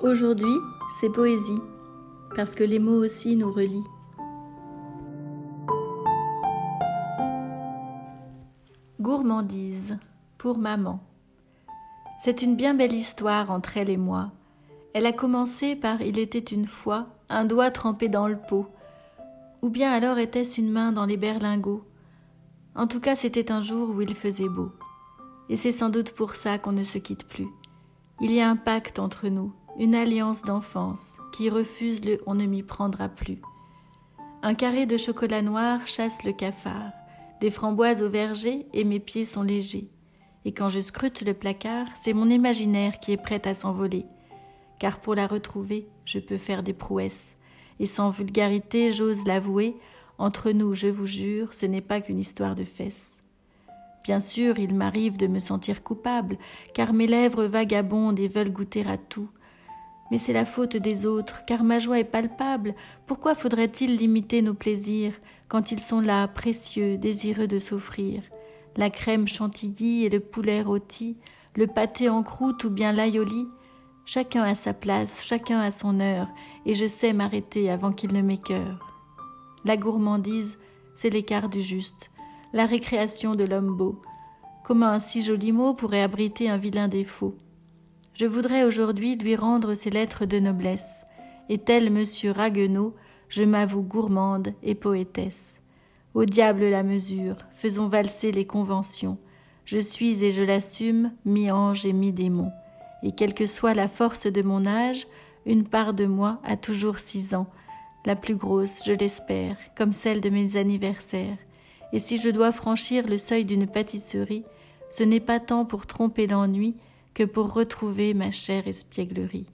Aujourd'hui, c'est poésie, parce que les mots aussi nous relient. Gourmandise, pour maman. C'est une bien belle histoire entre elle et moi. Elle a commencé par Il était une fois un doigt trempé dans le pot, ou bien alors était-ce une main dans les berlingots. En tout cas, c'était un jour où il faisait beau. Et c'est sans doute pour ça qu'on ne se quitte plus. Il y a un pacte entre nous, une alliance d'enfance qui refuse le on ne m'y prendra plus. Un carré de chocolat noir chasse le cafard, des framboises au verger et mes pieds sont légers. Et quand je scrute le placard, c'est mon imaginaire qui est prêt à s'envoler. Car pour la retrouver, je peux faire des prouesses. Et sans vulgarité, j'ose l'avouer, entre nous, je vous jure, ce n'est pas qu'une histoire de fesses. Bien sûr, il m'arrive de me sentir coupable, car mes lèvres vagabondent et veulent goûter à tout, mais c'est la faute des autres, car ma joie est palpable. Pourquoi faudrait-il limiter nos plaisirs quand ils sont là, précieux, désireux de s'offrir? La crème chantilly et le poulet rôti, le pâté en croûte ou bien l'aïoli Chacun a sa place, chacun a son heure, et je sais m'arrêter avant qu'il ne m'écœure. La gourmandise, c'est l'écart du juste, la récréation de l'homme beau. Comment un si joli mot pourrait abriter un vilain défaut? Je voudrais aujourd'hui lui rendre ses lettres de noblesse, et tel monsieur Ragueneau, je m'avoue gourmande et poétesse. Au diable la mesure, faisons valser les conventions. Je suis et je l'assume, mi-ange et mi-démon. Et quelle que soit la force de mon âge, une part de moi a toujours six ans, la plus grosse, je l'espère, comme celle de mes anniversaires. Et si je dois franchir le seuil d'une pâtisserie, ce n'est pas tant pour tromper l'ennui que pour retrouver ma chère espièglerie.